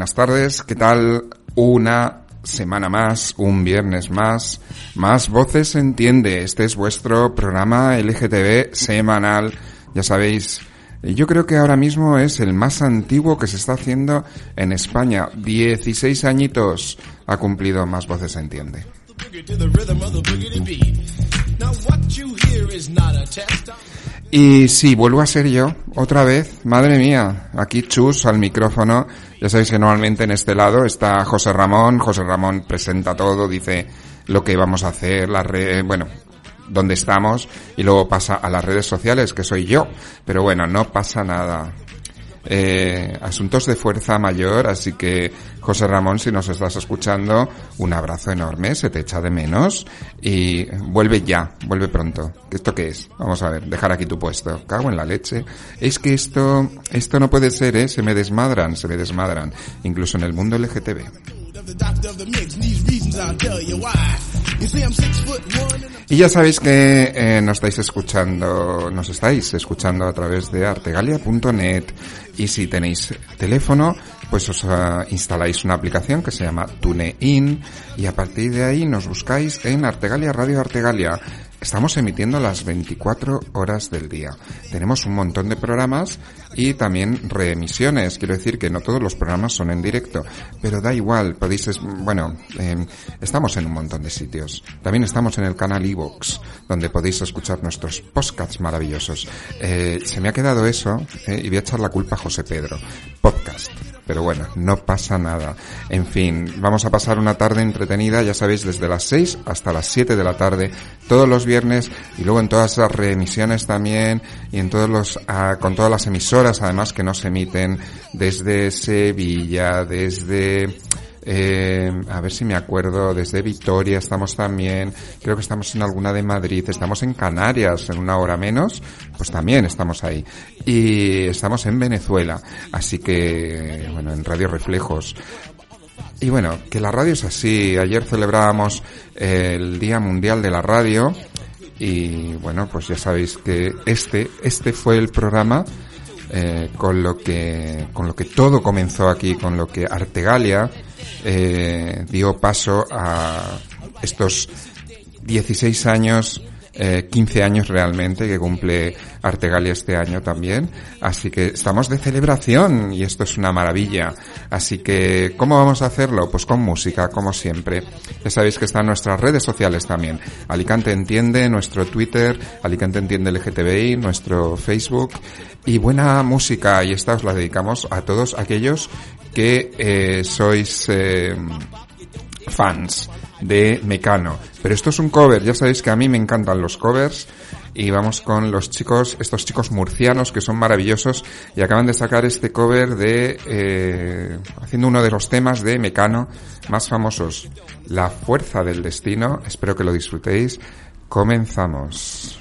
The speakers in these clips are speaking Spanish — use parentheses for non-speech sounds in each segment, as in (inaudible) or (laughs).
Buenas tardes, ¿qué tal? Una semana más, un viernes más, más voces entiende. Este es vuestro programa LGTB semanal, ya sabéis. Yo creo que ahora mismo es el más antiguo que se está haciendo en España. 16 añitos ha cumplido Más Voces entiende. Y sí, vuelvo a ser yo, otra vez, madre mía, aquí Chus al micrófono. Ya sabéis que normalmente en este lado está José Ramón, José Ramón presenta todo, dice lo que vamos a hacer, la red, bueno, dónde estamos, y luego pasa a las redes sociales, que soy yo. Pero bueno, no pasa nada eh, asuntos de fuerza mayor, así que José Ramón, si nos estás escuchando, un abrazo enorme, se te echa de menos y vuelve ya, vuelve pronto. ¿Esto qué es? Vamos a ver, dejar aquí tu puesto. Cago en la leche. Es que esto, esto no puede ser, ¿eh? Se me desmadran, se me desmadran, incluso en el mundo LGTB. Y ya sabéis que eh, nos estáis escuchando, nos estáis escuchando a través de artegalia.net y si tenéis teléfono, pues os uh, instaláis una aplicación que se llama TuneIn. Y a partir de ahí nos buscáis en Artegalia Radio Artegalia. Estamos emitiendo las 24 horas del día. Tenemos un montón de programas y también reemisiones. Quiero decir que no todos los programas son en directo, pero da igual. Podéis, bueno, eh, estamos en un montón de sitios. También estamos en el canal Evox, donde podéis escuchar nuestros podcasts maravillosos. Eh, se me ha quedado eso eh, y voy a echar la culpa a José Pedro. Podcast pero bueno, no pasa nada. En fin, vamos a pasar una tarde entretenida, ya sabéis, desde las 6 hasta las 7 de la tarde, todos los viernes y luego en todas las reemisiones también y en todos los, ah, con todas las emisoras además que nos emiten desde Sevilla, desde eh, a ver si me acuerdo, desde Victoria estamos también, creo que estamos en alguna de Madrid, estamos en Canarias en una hora menos, pues también estamos ahí. Y estamos en Venezuela, así que, bueno, en Radio Reflejos. Y bueno, que la radio es así. Ayer celebrábamos el Día Mundial de la Radio y bueno, pues ya sabéis que este, este fue el programa eh, con lo que con lo que todo comenzó aquí, con lo que Artegalia eh, dio paso a estos 16 años, eh, 15 años realmente que cumple Artegalia este año también. Así que estamos de celebración y esto es una maravilla. Así que, ¿cómo vamos a hacerlo? Pues con música, como siempre. Ya sabéis que están nuestras redes sociales también. Alicante Entiende, nuestro Twitter, Alicante Entiende LGTBI, nuestro Facebook y buena música y esta os la dedicamos a todos aquellos que eh, sois eh, fans de Mecano. Pero esto es un cover, ya sabéis que a mí me encantan los covers y vamos con los chicos, estos chicos murcianos que son maravillosos y acaban de sacar este cover de, eh, haciendo uno de los temas de Mecano más famosos, La Fuerza del Destino. Espero que lo disfrutéis. Comenzamos.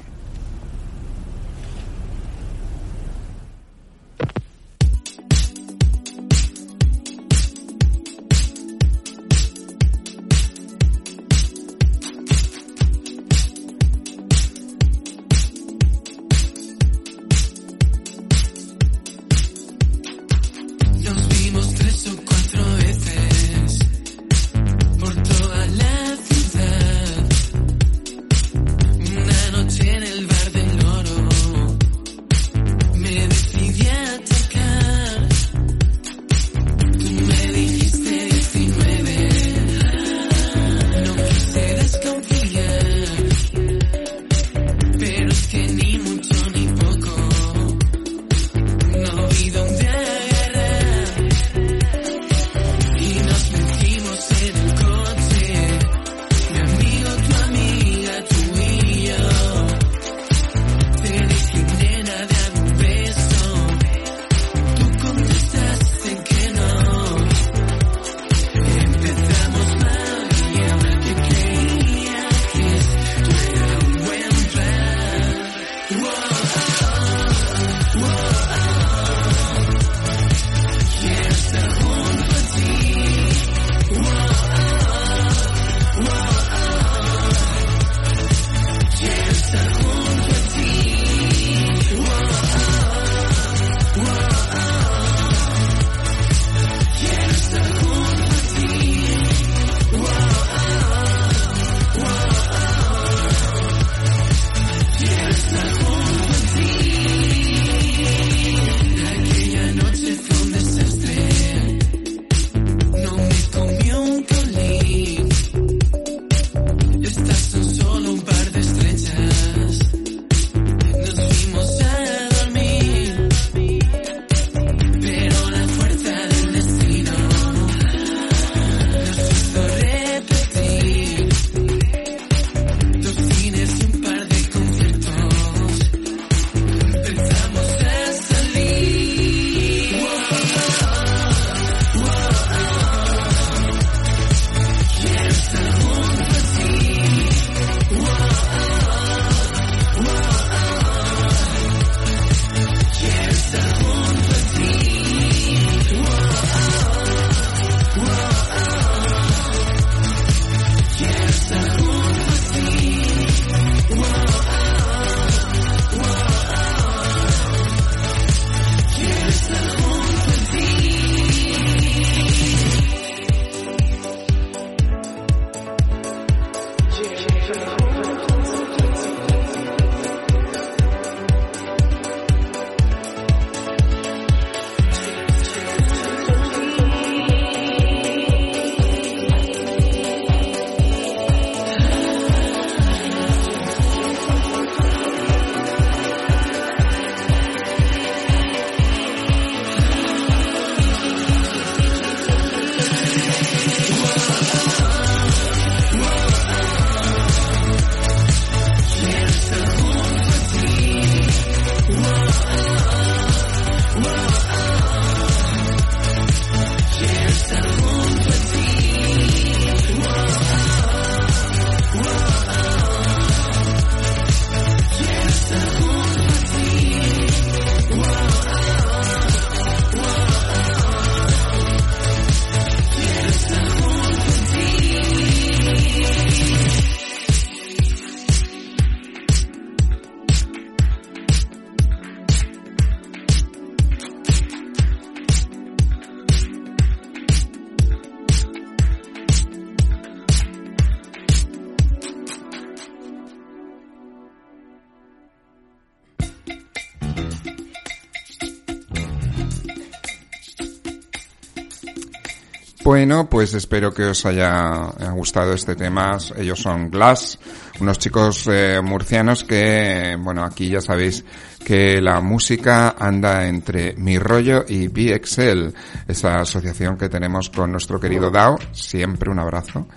Bueno, pues espero que os haya gustado este tema. Ellos son Glass, unos chicos eh, murcianos que, bueno, aquí ya sabéis que la música anda entre Mi Rollo y BXL, esa asociación que tenemos con nuestro querido Dao, siempre un abrazo,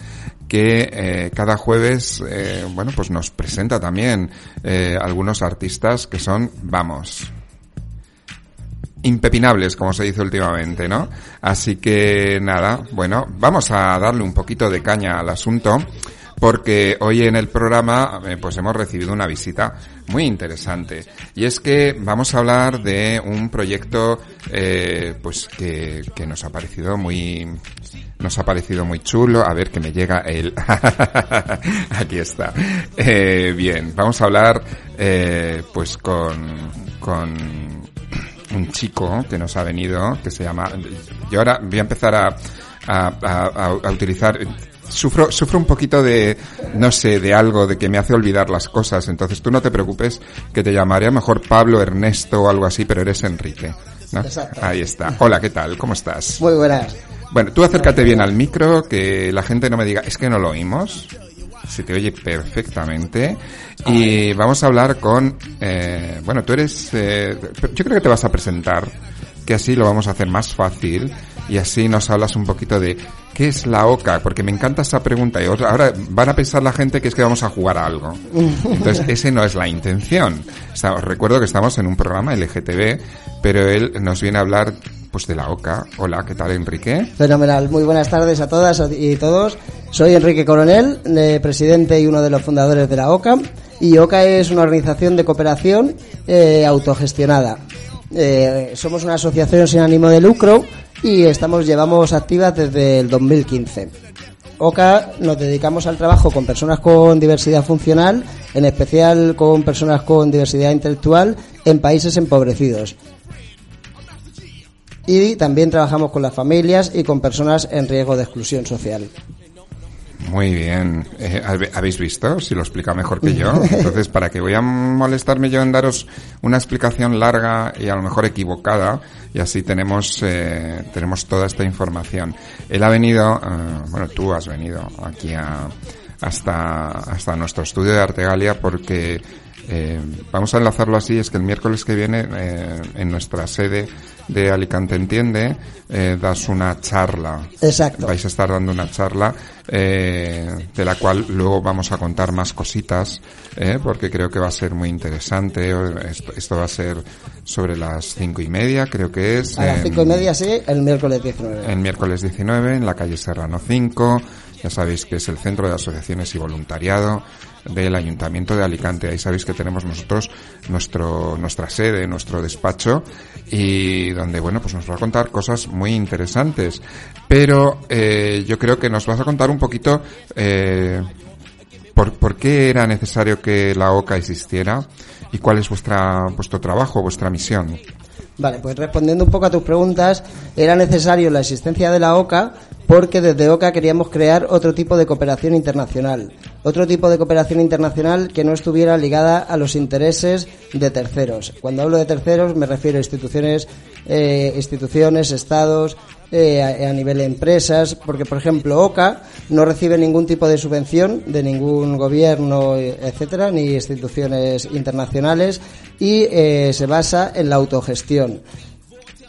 que eh, cada jueves, eh, bueno, pues nos presenta también algunos artistas que son, vamos, impepinables, como se dice últimamente, ¿no? Así que nada, bueno, vamos a darle un poquito de caña al asunto porque hoy en el programa eh, pues hemos recibido una visita muy interesante. Y es que vamos a hablar de un proyecto eh, pues que, que nos ha parecido muy nos ha parecido muy chulo. A ver que me llega el (laughs) aquí está. Eh, bien vamos a hablar eh, pues con con un chico que nos ha venido, que se llama... Yo ahora voy a empezar a, a, a, utilizar... Sufro, sufro un poquito de, no sé, de algo, de que me hace olvidar las cosas. Entonces tú no te preocupes, que te llamaré a mejor Pablo, Ernesto o algo así, pero eres Enrique. ¿no? Ahí está. Hola, ¿qué tal? ¿Cómo estás? Muy buenas. Bueno, tú acércate bien al micro, que la gente no me diga, es que no lo oímos se te oye perfectamente. Y vamos a hablar con, eh, bueno, tú eres, eh, yo creo que te vas a presentar, que así lo vamos a hacer más fácil. y así nos hablas un poquito de qué es la OCA, porque me encanta esa pregunta y ahora van a pensar la gente que es que vamos a jugar a algo. (laughs) Entonces, ese no es la intención. os recuerdo que estamos en un programa LGTB, pero él nos viene a hablar pues de la OCA. Hola, ¿qué tal Enrique? Fenomenal, muy buenas tardes a todas y todos. Soy Enrique Coronel, eh, presidente y uno de los fundadores de la OCA. Y OCA es una organización de cooperación eh, autogestionada. Eh, somos una asociación sin ánimo de lucro y estamos llevamos activas desde el 2015. OCA nos dedicamos al trabajo con personas con diversidad funcional, en especial con personas con diversidad intelectual en países empobrecidos. Y también trabajamos con las familias y con personas en riesgo de exclusión social. Muy bien. Eh, ¿Habéis visto? Si lo explica mejor que yo. Entonces, ¿para que voy a molestarme yo en daros una explicación larga y a lo mejor equivocada? Y así tenemos, eh, tenemos toda esta información. Él ha venido, eh, bueno, tú has venido aquí a, hasta, hasta nuestro estudio de Artegalia porque eh, vamos a enlazarlo así, es que el miércoles que viene eh, en nuestra sede de Alicante Entiende eh, das una charla. Exacto. Vais a estar dando una charla eh, de la cual luego vamos a contar más cositas eh, porque creo que va a ser muy interesante. Esto, va a ser sobre las cinco y media, creo que es. A las cinco y media, sí, el miércoles 19. El miércoles 19 en la calle Serrano 5. Ya sabéis que es el Centro de Asociaciones y Voluntariado del Ayuntamiento de Alicante. Ahí sabéis que tenemos nosotros nuestro, nuestra sede, nuestro despacho y donde, bueno, pues nos va a contar cosas muy interesantes. Pero eh, yo creo que nos vas a contar un poquito eh, por, por qué era necesario que la OCA existiera y cuál es vuestra, vuestro trabajo, vuestra misión. Vale, pues respondiendo un poco a tus preguntas, era necesario la existencia de la OCA porque desde OCA queríamos crear otro tipo de cooperación internacional, otro tipo de cooperación internacional que no estuviera ligada a los intereses de terceros. Cuando hablo de terceros me refiero a instituciones, eh, instituciones, estados, eh, a, nivel de empresas, porque por ejemplo OCA no recibe ningún tipo de subvención de ningún gobierno, etcétera, ni instituciones internacionales y eh, se basa en la autogestión.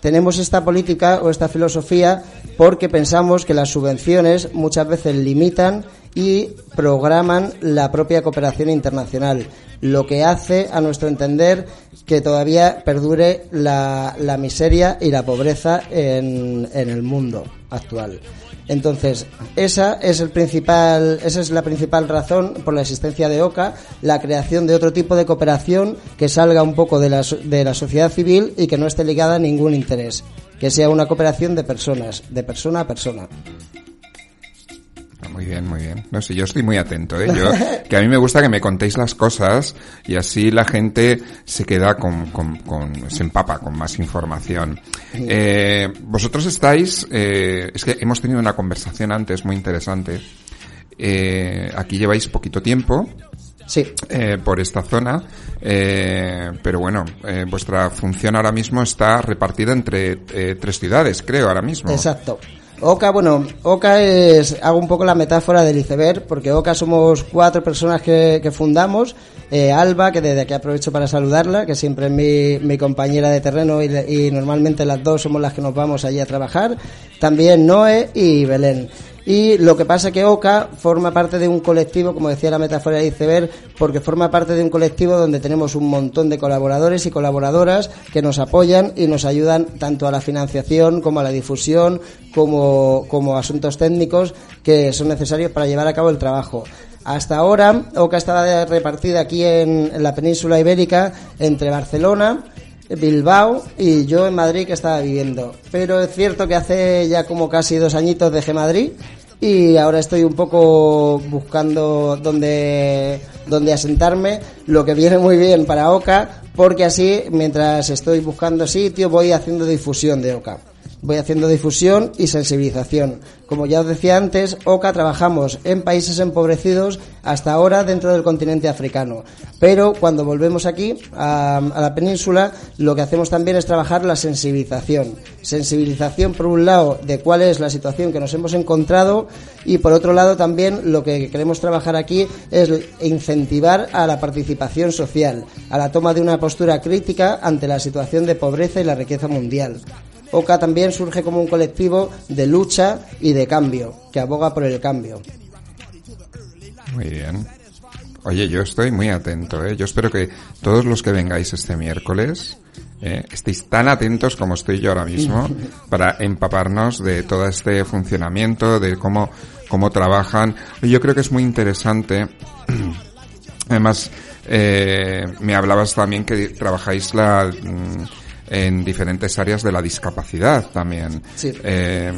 Tenemos esta política o esta filosofía porque pensamos que las subvenciones muchas veces limitan y programan la propia cooperación internacional, lo que hace, a nuestro entender, que todavía perdure la, miseria y la pobreza en, el mundo actual. Entonces, esa es el principal, esa es la principal razón por la existencia de OCA, la creación de otro tipo de cooperación que salga un poco de la, de la sociedad civil y que no esté ligada a ningún interés, que sea una cooperación de personas, de persona a persona. Muy bien, muy bien. No sé, yo estoy muy atento, ¿eh? Yo, (laughs) que a mí me gusta que me contéis las cosas y así la gente se queda con, con, con se empapa con más información. Eh, vosotros estáis, eh, es que hemos tenido una conversación antes muy interesante. Eh, aquí lleváis poquito tiempo. Sí. Eh, por esta zona, eh, pero bueno, eh, vuestra función ahora mismo está repartida entre eh, tres ciudades, creo, ahora mismo. Exacto. Oca, bueno, Oca es, hago un poco la metáfora del iceberg, porque Oca somos cuatro personas que, fundamos. Eh, Alba, que desde aquí aprovecho para saludarla, que siempre es mi, mi compañera de terreno y, y normalmente las dos somos las que nos vamos allí a trabajar. También Noé y Belén. Y lo que pasa es que OCA forma parte de un colectivo, como decía la metáfora de iceberg, porque forma parte de un colectivo donde tenemos un montón de colaboradores y colaboradoras que nos apoyan y nos ayudan tanto a la financiación como a la difusión, como, como asuntos técnicos que son necesarios para llevar a cabo el trabajo. Hasta ahora, OCA estaba repartida aquí en, en la península ibérica entre Barcelona, Bilbao y yo en Madrid que estaba viviendo. Pero es cierto que hace ya como casi dos añitos dejé Madrid y ahora estoy un poco buscando dónde, dónde asentarme, lo que viene muy bien para OCA, porque así mientras estoy buscando sitio voy haciendo difusión de OCA voy haciendo difusión y sensibilización. Como ya os decía antes, OCA trabajamos en países empobrecidos hasta ahora dentro del continente africano. Pero cuando volvemos aquí a, la península, lo que hacemos también es trabajar la sensibilización. Sensibilización, por un lado, de cuál es la situación que nos hemos encontrado y, por otro lado, también lo que queremos trabajar aquí es incentivar a la participación social, a la toma de una postura crítica ante la situación de pobreza y la riqueza mundial. OCA también surge como un colectivo de lucha y de cambio, que aboga por el cambio. Muy bien. Oye, yo estoy muy atento, ¿eh? Yo espero que todos los que vengáis este miércoles eh, estéis tan atentos como estoy yo ahora mismo (laughs) para empaparnos de todo este funcionamiento, de cómo, cómo trabajan. Yo creo que es muy interesante. (clears throat) Además, eh, me hablabas también que trabajáis la, mm, en diferentes áreas de la discapacidad también. Sí. Eh,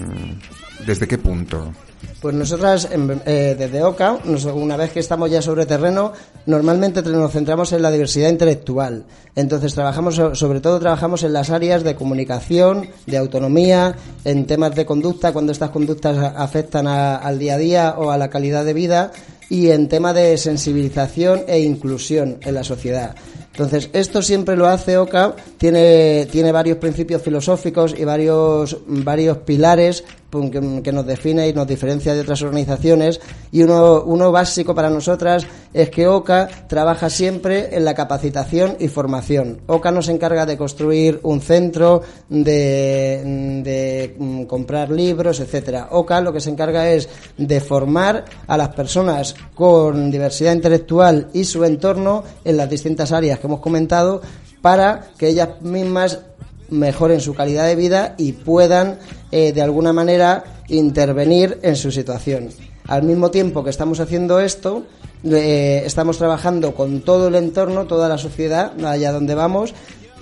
¿Desde qué punto? Pues nosotras, eh, desde OCA, una vez que estamos ya sobre terreno, normalmente nos centramos en la diversidad intelectual. Entonces, trabajamos, sobre todo trabajamos en las áreas de comunicación, de autonomía, en temas de conducta, cuando estas conductas afectan al día a día o a la calidad de vida, y en tema de sensibilización e inclusión en la sociedad. Entonces, esto siempre lo hace OCA, tiene, tiene varios principios filosóficos y varios, varios pilares que, nos define y nos diferencia de otras organizaciones y uno, uno básico para nosotras es que OCA trabaja siempre en la capacitación y formación. OCA nos encarga de construir un centro, de, de mm, comprar libros, etcétera. OCA lo que se encarga es de formar a las personas con diversidad intelectual y su entorno en las distintas áreas que hemos comentado para que ellas mismas mejoren su calidad de vida y puedan eh, de alguna manera intervenir en su situación. Al mismo tiempo que estamos haciendo esto, eh, estamos trabajando con todo el entorno, toda la sociedad, allá donde vamos,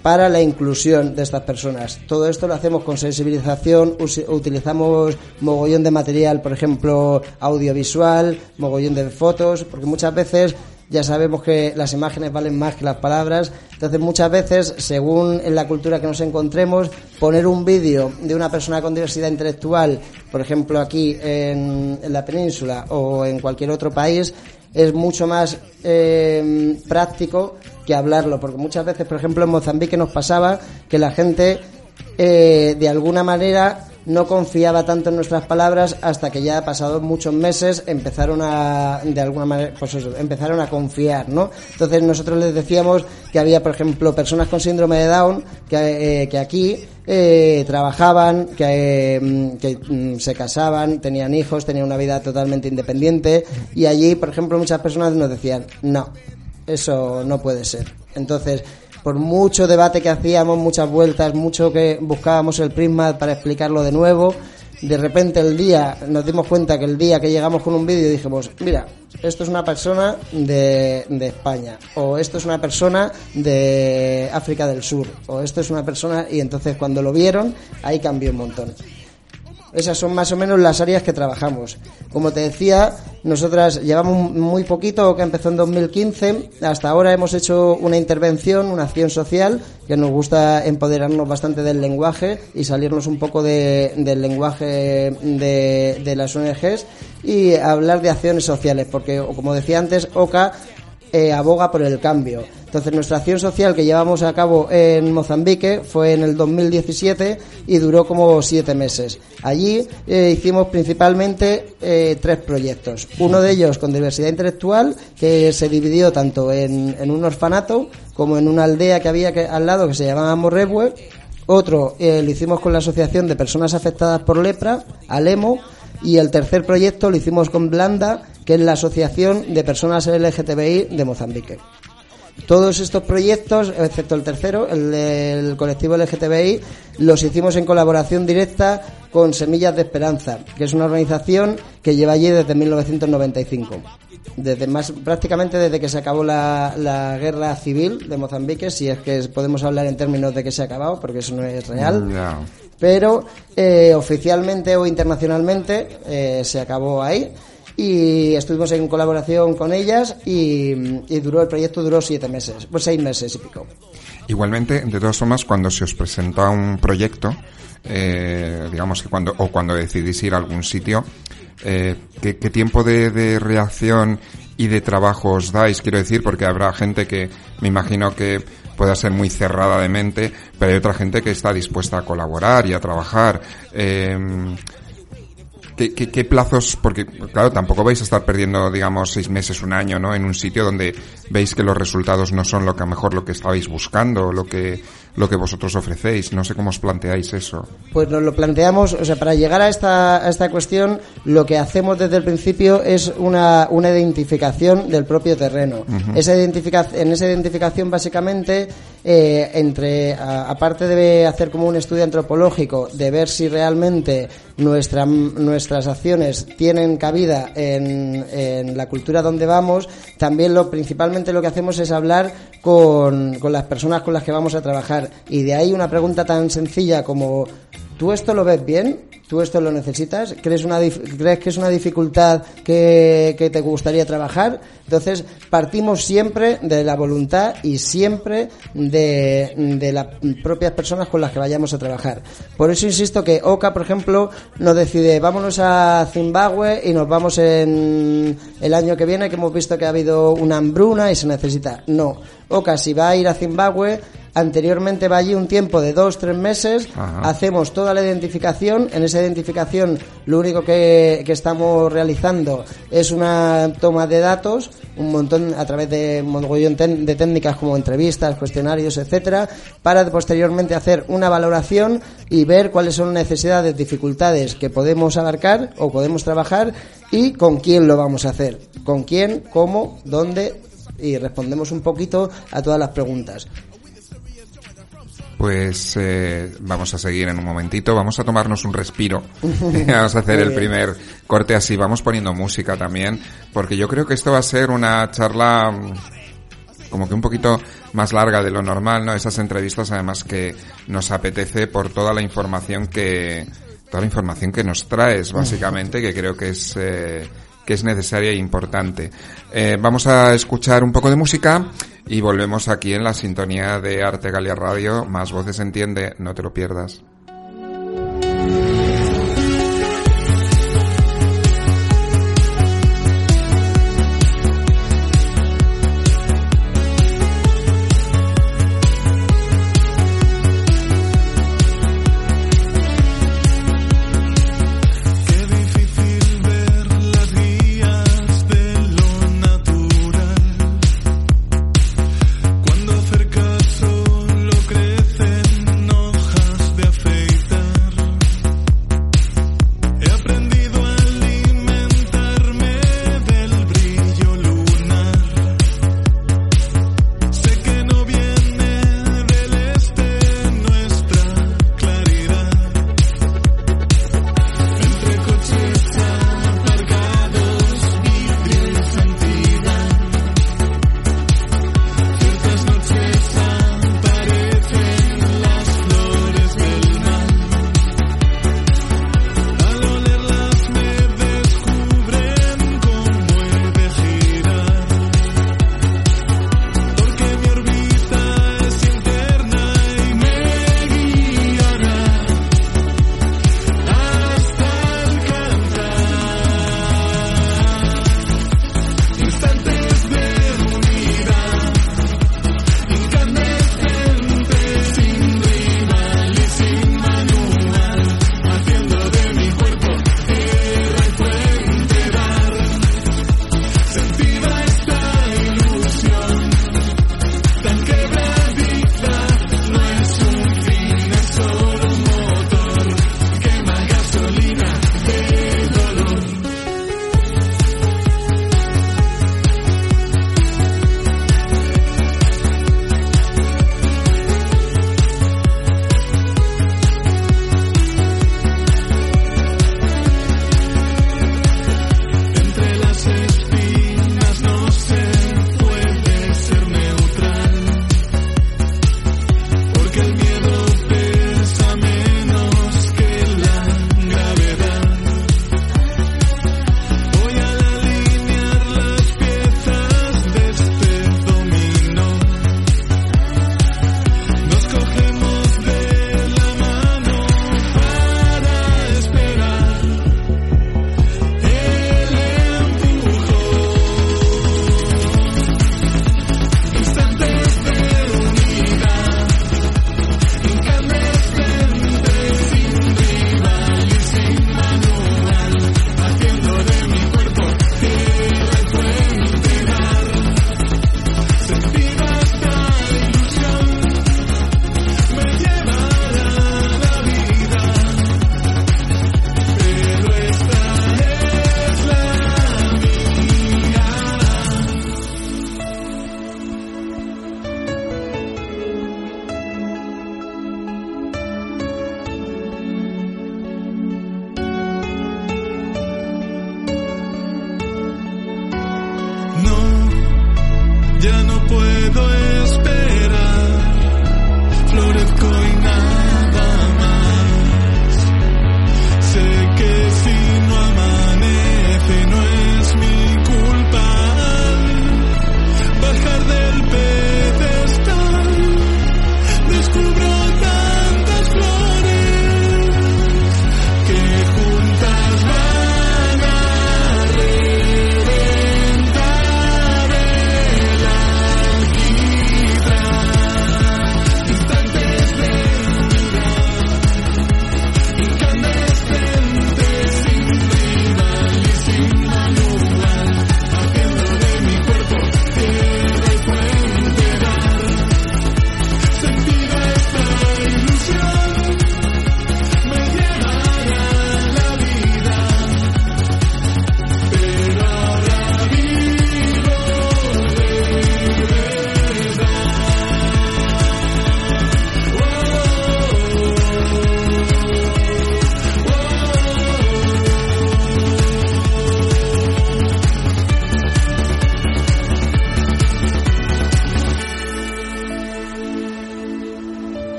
para la inclusión de estas personas. Todo esto lo hacemos con sensibilización, utilizamos mogollón de material, por ejemplo, audiovisual, mogollón de fotos, porque muchas veces ya sabemos que las imágenes valen más que las palabras, entonces muchas veces, según en la cultura que nos encontremos, poner un vídeo de una persona con diversidad intelectual, por ejemplo aquí en, la península o en cualquier otro país, es mucho más eh, práctico que hablarlo, porque muchas veces, por ejemplo, en Mozambique nos pasaba que la gente eh, de alguna manera no confiaba tanto en nuestras palabras hasta que ya pasados muchos meses empezaron a de alguna manera pues empezaron a confiar no entonces nosotros les decíamos que había por ejemplo personas con síndrome de Down que, eh, aquí eh, trabajaban que, mm, que mm, se casaban tenían hijos tenían una vida totalmente independiente y allí por ejemplo muchas personas nos decían no eso no puede ser entonces por mucho debate que hacíamos, muchas vueltas, mucho que buscábamos el prisma para explicarlo de nuevo, de repente el día, nos dimos cuenta que el día que llegamos con un vídeo dijimos, mira, esto es una persona de, de España, o esto es una persona de África del Sur, o esto es una persona, y entonces cuando lo vieron, ahí cambió un montón. Esas son más o menos las áreas que trabajamos. Como te decía, nosotras llevamos muy poquito, que empezó en 2015. Hasta ahora hemos hecho una intervención, una acción social, que nos gusta empoderarnos bastante del lenguaje y salirnos un poco del lenguaje de, de las ONGs y hablar de acciones sociales, porque, como decía antes, OCA eh, aboga por el cambio. Entonces, nuestra acción social que llevamos a cabo en Mozambique fue en el 2017 y duró como siete meses. Allí eh, hicimos principalmente eh, tres proyectos. Uno de ellos con diversidad intelectual, que se dividió tanto en, un orfanato como en una aldea que había al lado que se llamaba Morrebue. Otro lo hicimos con la Asociación de Personas Afectadas por Lepra, ALEMO. Y el tercer proyecto lo hicimos con Blanda, que es la Asociación de Personas LGTBI de Mozambique. Todos estos proyectos, excepto el tercero, el del colectivo LGTBI, los hicimos en colaboración directa con Semillas de Esperanza, que es una organización que lleva allí desde 1995. Desde más, prácticamente desde que se acabó la, la guerra civil de Mozambique, si es que podemos hablar en términos de que se ha acabado, porque eso no es real. Pero eh, oficialmente o internacionalmente eh, se acabó ahí y estuvimos en colaboración con ellas y, duró el proyecto duró siete meses, pues seis meses y pico. Igualmente, de todas formas, cuando se os presenta un proyecto, eh, digamos que cuando o cuando decidís ir a algún sitio, eh, ¿qué, tiempo de, reacción y de trabajo os dais? Quiero decir, porque habrá gente que me imagino que pueda ser muy cerrada de mente, pero hay otra gente que está dispuesta a colaborar y a trabajar. Eh, ¿qué, qué, qué plazos? Porque, claro, tampoco vais a estar perdiendo, digamos, seis meses, un año, ¿no? En un sitio donde veis que los resultados no son lo que a lo mejor lo que estabais buscando, lo que lo que vosotros ofrecéis. No sé cómo os planteáis eso. Pues nos lo planteamos, o sea, para llegar a esta, a esta cuestión, lo que hacemos desde el principio es una, una identificación del propio terreno. esa identifica, en esa identificación, básicamente, eh, entre, aparte de hacer como un estudio antropológico, de ver si realmente nuestra, nuestras acciones tienen cabida en, en la cultura donde vamos, también lo principalmente lo que hacemos es hablar con, con las personas con las que vamos a trabajar. Y de ahí una pregunta tan sencilla como, ¿tú esto lo ves bien? ¿Tú esto lo necesitas? ¿Crees, una, ¿crees que es una dificultad que, que, te gustaría trabajar? Entonces, partimos siempre de la voluntad y siempre de, de las propias personas con las que vayamos a trabajar. Por eso insisto que OCA, por ejemplo, nos decide, vámonos a Zimbabue y nos vamos en el año que viene, que hemos visto que ha habido una hambruna y se necesita. No. OCA, si va a ir a Zimbabue, Anteriormente va allí un tiempo de dos, tres meses, Ajá. hacemos toda la identificación. En esa identificación lo único que, que, estamos realizando es una toma de datos, un montón a través de un montón de técnicas como entrevistas, cuestionarios, etcétera, para posteriormente hacer una valoración y ver cuáles son necesidades, dificultades que podemos abarcar o podemos trabajar y con quién lo vamos a hacer. Con quién, cómo, dónde y respondemos un poquito a todas las preguntas. Pues eh, vamos a seguir en un momentito, vamos a tomarnos un respiro, (laughs) (laughs) vamos a hacer el primer corte así, vamos poniendo música también, porque yo creo que esto va a ser una charla mm, como que un poquito más larga de lo normal, ¿no? Esas entrevistas además que nos apetece por toda la información que, toda la información que nos traes, básicamente, que creo que es, eh, que es necesaria e importante. Eh, vamos a escuchar un poco de música y volvemos aquí en la sintonía de Arte Galia Radio. Más voces entiende, no te lo pierdas.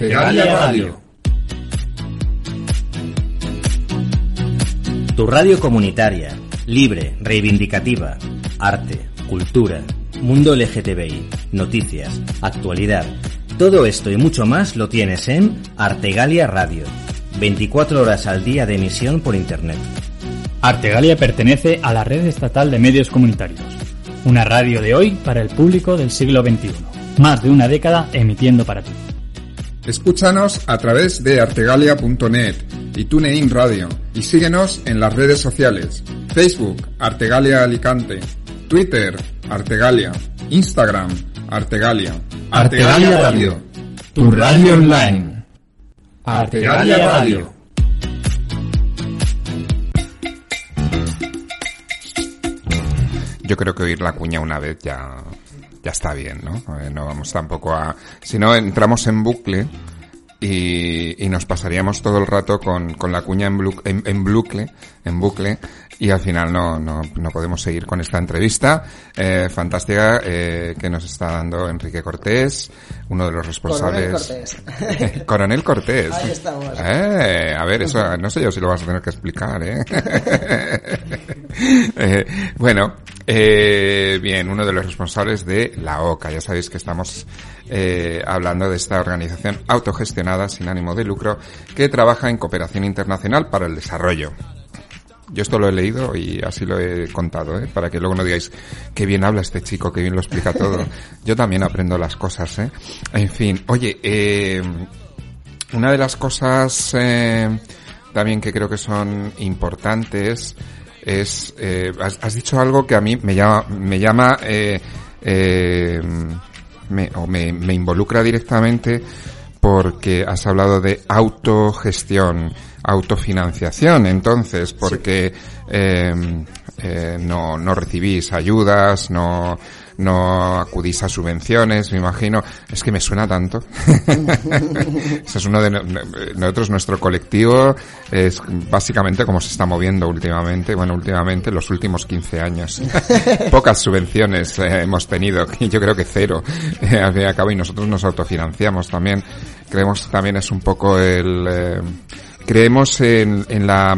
Artegalia Radio. Tu radio comunitaria, libre, reivindicativa, arte, cultura, mundo LGTBI, noticias, actualidad. Todo esto y mucho más lo tienes en Artegalia Radio. 24 horas al día de emisión por Internet. Artegalia pertenece a la red estatal de medios comunitarios. Una radio de hoy para el público del siglo XXI. Más de una década emitiendo para ti. Escúchanos a través de artegalia.net y TuneIn Radio y síguenos en las redes sociales. Facebook, Artegalia Alicante, Twitter, Artegalia, Instagram, Artegalia. Artegalia Radio, tu radio online. Artegalia Radio. Yo creo que oír la cuña una vez ya, ya está bien, ¿no? Eh, no vamos tampoco a... Si no, entramos en bucle y, y nos pasaríamos todo el rato con, con la cuña en, blu- en, en bucle, en bucle, y al final no, no, no podemos seguir con esta entrevista eh, fantástica eh, que nos está dando Enrique Cortés, uno de los responsables. Cortés. (laughs) Coronel Cortés. Ahí estamos. Eh, a ver, eso no sé yo si lo vas a tener que explicar, ¿eh? (laughs) Eh, bueno, eh, bien, uno de los responsables de la OCA. Ya sabéis que estamos eh, hablando de esta organización autogestionada sin ánimo de lucro que trabaja en cooperación internacional para el desarrollo. Yo esto lo he leído y así lo he contado, ¿eh? para que luego no digáis qué bien habla este chico, qué bien lo explica todo. (laughs) Yo también aprendo las cosas, ¿eh? En fin, oye, eh, una de las cosas eh, también que creo que son importantes es, eh, has, has dicho algo que a mí me llama, me llama, eh, eh, me, o me, me involucra directamente porque has hablado de autogestión, autofinanciación, entonces, porque eh, eh, no, no recibís ayudas, no, no acudís a subvenciones, me imagino. Es que me suena tanto. (laughs) Ese es uno de no- nosotros, nuestro colectivo es básicamente como se está moviendo últimamente, bueno, últimamente, los últimos 15 años. (laughs) Pocas subvenciones eh, hemos tenido, yo creo que cero, eh, al fin y al cabo, y nosotros nos autofinanciamos también. Creemos que también es un poco el, eh, creemos en, en la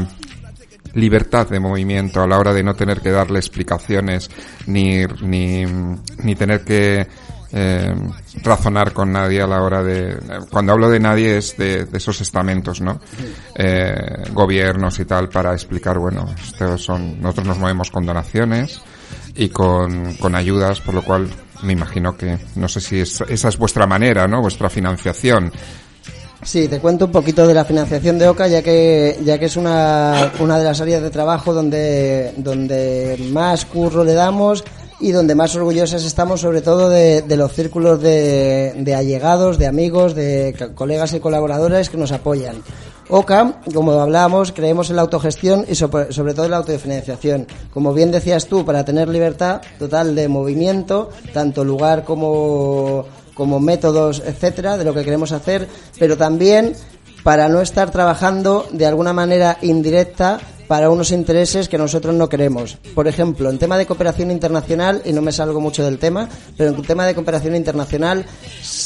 libertad de movimiento a la hora de no tener que darle explicaciones ni, ni, ni tener que eh, razonar con nadie a la hora de... Cuando hablo de nadie es de, de esos estamentos, ¿no? Eh, gobiernos y tal para explicar, bueno, estos son, nosotros nos movemos con donaciones y con, con ayudas, por lo cual me imagino que, no sé si es- esa es vuestra manera, ¿no? Vuestra financiación. Sí, te cuento un poquito de la financiación de OCA, ya que, ya que es una, una de las áreas de trabajo donde, donde más curro le damos y donde más orgullosos estamos, sobre todo de, de los círculos de, de allegados, de amigos, de co- colegas y colaboradores que nos apoyan. OCA, como hablábamos, creemos en la autogestión y sobre, sobre todo en la autofinanciación. Como bien decías tú, para tener libertad total de movimiento, tanto lugar como como métodos, etcétera, de lo que queremos hacer, pero también para no estar trabajando de alguna manera indirecta para unos intereses que nosotros no queremos. Por ejemplo, en tema de cooperación internacional, y no me salgo mucho del tema, pero en tema de cooperación internacional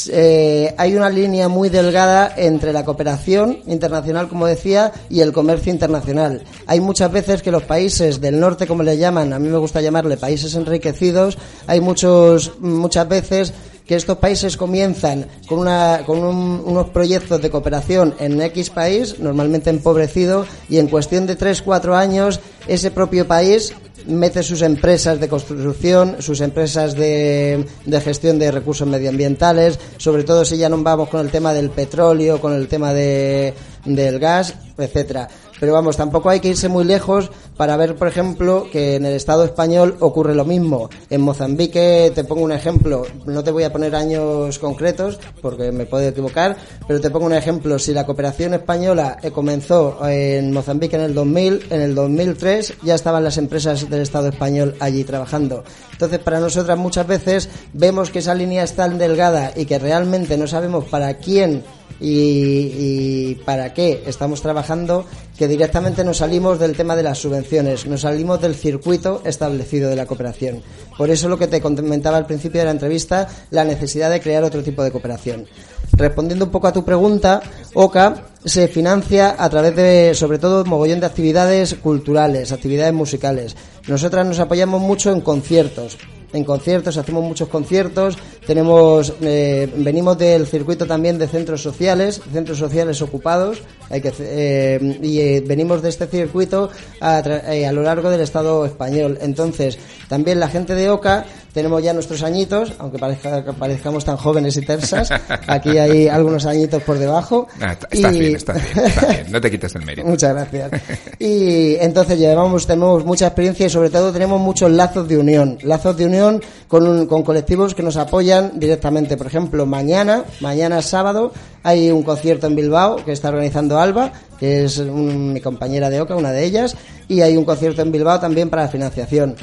eh, hay una línea muy delgada entre la cooperación internacional, como decía, y el comercio internacional. Hay muchas veces que los países del norte, como le llaman, a mí me gusta llamarle países enriquecidos, hay muchos, muchas veces que estos países comienzan con, una, con un- unos proyectos de cooperación en X país, normalmente empobrecido, y en cuestión de 3-4 años ese propio país mete sus empresas de construcción, sus empresas de, gestión de recursos medioambientales, sobre todo si ya no vamos con el tema del petróleo, con el tema de, del gas, etcétera. Pero vamos, tampoco hay que irse muy lejos para ver, por ejemplo, que en el Estado español ocurre lo mismo. En Mozambique, te pongo un ejemplo, no te voy a poner años concretos porque me puedo equivocar, pero te pongo un ejemplo. Si la cooperación española eh, comenzó en Mozambique en el 2000, en el 2003 ya estaban las empresas del Estado español allí trabajando. Entonces, para nosotras muchas veces vemos que esa línea es tan delgada y que realmente no sabemos para quién y, para qué estamos trabajando que directamente nos salimos del tema de las subvenciones, nos salimos del circuito establecido de la cooperación. Por eso lo que te comentaba al principio de la entrevista, la necesidad de crear otro tipo de cooperación. respondiendo un poco a tu pregunta, OCA se financia a través de, sobre todo, mogollón de actividades culturales, actividades musicales. Nosotras nos apoyamos mucho en conciertos en conciertos, hacemos muchos conciertos, tenemos, eh, venimos del circuito también de centros sociales, centros sociales ocupados, hay que, eh, y eh, venimos de este circuito a, a, lo largo del Estado español. Entonces, también la gente de OCA tenemos ya nuestros añitos, aunque parezca, parezcamos tan jóvenes y tersas, (laughs) aquí hay algunos añitos por debajo. Ah, está, bien, está bien, está bien, no te quites el mérito. (laughs) Muchas gracias. Y entonces llevamos, tenemos mucha experiencia y sobre todo tenemos muchos lazos de unión, lazos de unión con, con colectivos que nos apoyan directamente. Por ejemplo, mañana, mañana sábado, hay un concierto en Bilbao que está organizando Alba, que es mi compañera de OCA, una de ellas, y hay un concierto en Bilbao también para financiación.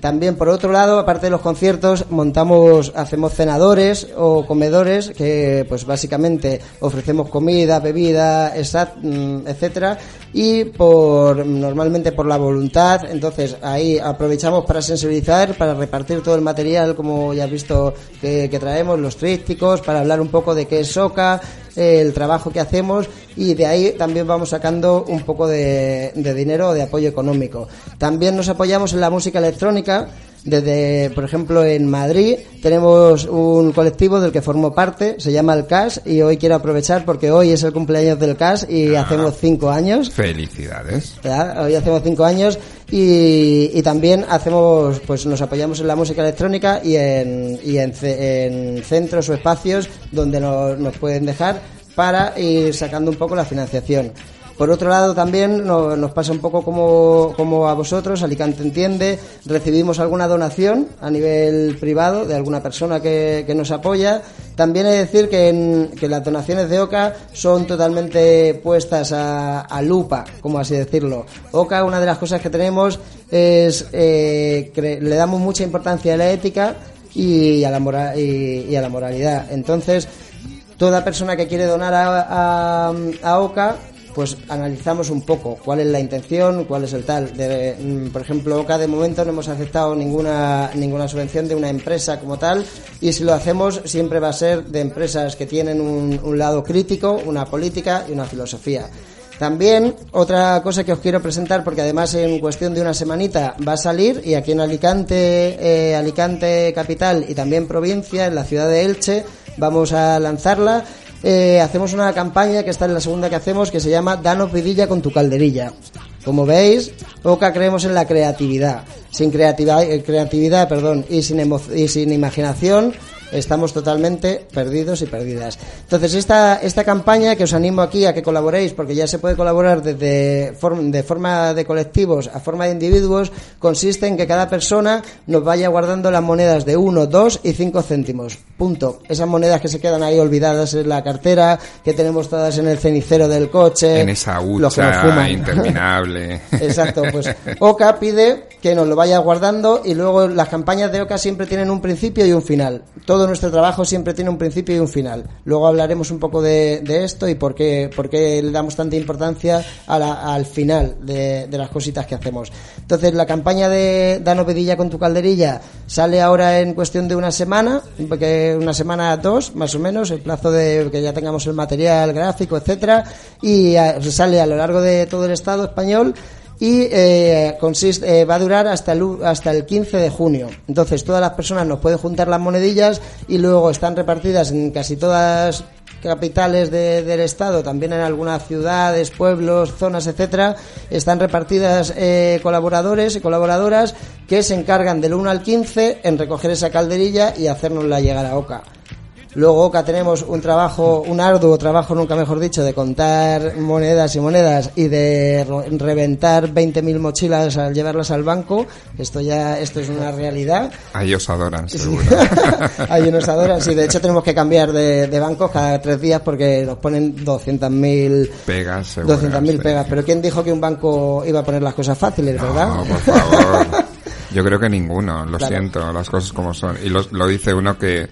También, por otro lado, aparte de los conciertos, montamos, hacemos cenadores o comedores que, pues básicamente, ofrecemos comida, bebida, mm, etcétera, y por, normalmente por la voluntad, entonces ahí aprovechamos para sensibilizar, para repartir todo el material, como ya has visto que, que traemos, los trípticos, para hablar un poco de qué es El trabajo que hacemos y de ahí también vamos sacando un poco de, de dinero o de apoyo económico. También nos apoyamos en la música electrónica. Desde, por ejemplo, en Madrid tenemos un colectivo del que formo parte, se llama el CAS, y hoy quiero aprovechar porque hoy es el cumpleaños del CAS y ah. hacemos cinco años. Felicidades. Hoy hacemos cinco años y, y, también hacemos, pues nos apoyamos en la música electrónica y en, y en, en centros o espacios donde nos, nos pueden dejar para ir sacando un poco la financiación. Por otro lado, también nos, pasa un poco como, como, a vosotros, Alicante Entiende, recibimos alguna donación a nivel privado de alguna persona que, nos apoya. También he de decir que, que, las donaciones de OCA son totalmente puestas a, lupa, como así decirlo. OCA, una de las cosas que tenemos es eh, que le damos mucha importancia a la ética y a la, moral, y, a la moralidad. Entonces, toda persona que quiere donar a, a OCA pues analizamos un poco cuál es la intención, cuál es el tal. Mm, por ejemplo, OCA de momento no hemos aceptado ninguna, ninguna subvención de una empresa como tal y si lo hacemos siempre va a ser de empresas que tienen un, un lado crítico, una política y una filosofía. También otra cosa que os quiero presentar, porque además en cuestión de una semanita va a salir y aquí en Alicante, eh, Alicante capital y también provincia, en la ciudad de Elche, vamos a lanzarla eh, hacemos una campaña que está en la segunda que hacemos que se llama Danos vidilla con tu calderilla. Como veis, poca creemos en la creatividad. Sin creatividad, eh, creatividad perdón, y sin, y sin imaginación estamos totalmente perdidos y perdidas. Entonces, esta, esta campaña que os animo aquí a que colaboréis, porque ya se puede colaborar desde de forma de colectivos a forma de individuos, consiste en que cada persona nos vaya guardando las monedas de 1, 2 y 5 céntimos. Punto. Esas monedas que se quedan ahí olvidadas en la cartera, que tenemos todas en el cenicero del coche. En esa hucha interminable. (laughs) Exacto. Pues OCA pide que nos lo vaya guardando y luego las campañas de OCA siempre tienen un principio y un final. Todo nuestro trabajo siempre tiene un principio y un final. Luego hablaremos un poco de, esto y por qué, por qué le damos tanta importancia al final de, las cositas que hacemos. Entonces, la campaña de Dano Pedilla con tu calderilla sale ahora en cuestión de una semana, porque una semana dos, más o menos, el plazo de que ya tengamos el material gráfico, etcétera, y sale a lo largo de todo el Estado español y eh, consiste, eh, va a durar hasta el, hasta el 15 de junio. Entonces todas las personas nos pueden juntar las monedillas y luego están repartidas en casi todas capitales del estado, también en algunas ciudades, pueblos, zonas, etcétera, están repartidas eh, colaboradores y colaboradoras que se encargan del 1 al 15 en recoger esa calderilla y hacernosla llegar a Oca. Luego acá tenemos un trabajo, un arduo trabajo, nunca mejor dicho, de contar monedas y monedas y de reventar 20.000 mochilas al llevarlas al banco. Esto ya, esto es una realidad. Ahí os adoran, seguro. (laughs) Ahí nos adoran, sí. De hecho tenemos que cambiar de, de bancos cada tres días porque nos ponen 200.000 pegas. 200.000 pegas. Pero ¿quién dijo que un banco iba a poner las cosas fáciles, verdad? No, por favor. (laughs) Yo creo que ninguno, lo siento, las cosas como son. Y lo, lo dice uno que